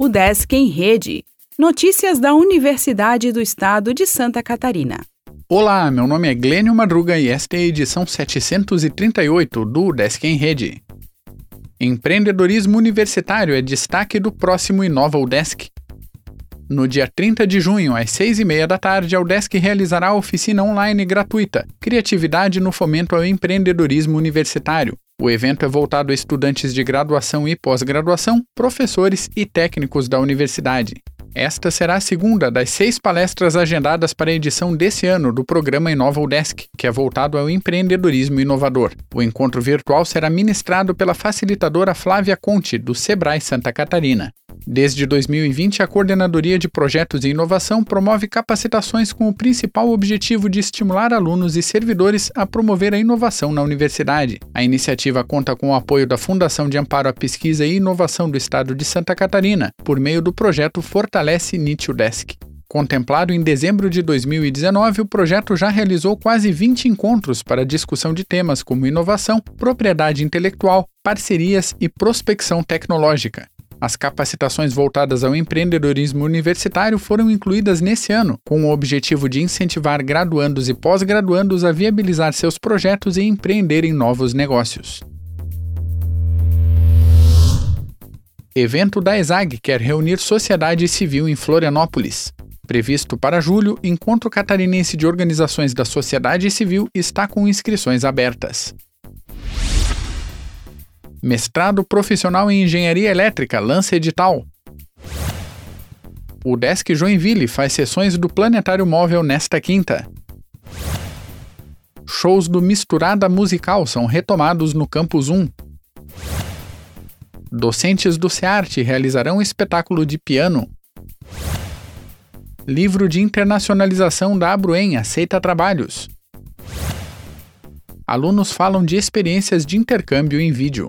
O Desk em Rede. Notícias da Universidade do Estado de Santa Catarina. Olá, meu nome é Glênio Madruga e esta é a edição 738 do Desk em Rede. Empreendedorismo universitário é destaque do próximo Inova UDESC. No dia 30 de junho, às 6h30 da tarde, a UDESC realizará a oficina online gratuita Criatividade no Fomento ao Empreendedorismo Universitário. O evento é voltado a estudantes de graduação e pós-graduação, professores e técnicos da universidade. Esta será a segunda das seis palestras agendadas para a edição desse ano do programa Inova UDESC, que é voltado ao empreendedorismo inovador. O encontro virtual será ministrado pela facilitadora Flávia Conte, do Sebrae Santa Catarina. Desde 2020, a Coordenadoria de Projetos e Inovação promove capacitações com o principal objetivo de estimular alunos e servidores a promover a inovação na universidade. A iniciativa conta com o apoio da Fundação de Amparo à Pesquisa e Inovação do Estado de Santa Catarina, por meio do projeto Fortalece NIT Desk. Contemplado em dezembro de 2019, o projeto já realizou quase 20 encontros para discussão de temas como inovação, propriedade intelectual, parcerias e prospecção tecnológica. As capacitações voltadas ao empreendedorismo universitário foram incluídas nesse ano, com o objetivo de incentivar graduandos e pós-graduandos a viabilizar seus projetos e empreender em novos negócios. Evento da ESAG quer reunir sociedade civil em Florianópolis. Previsto para julho, Encontro Catarinense de Organizações da Sociedade Civil está com inscrições abertas. Mestrado profissional em engenharia elétrica lança edital. O Desk Joinville faz sessões do Planetário Móvel nesta quinta. Shows do Misturada Musical são retomados no Campus 1. Docentes do SEART realizarão espetáculo de piano. Livro de internacionalização da Abruen aceita trabalhos. Alunos falam de experiências de intercâmbio em vídeo.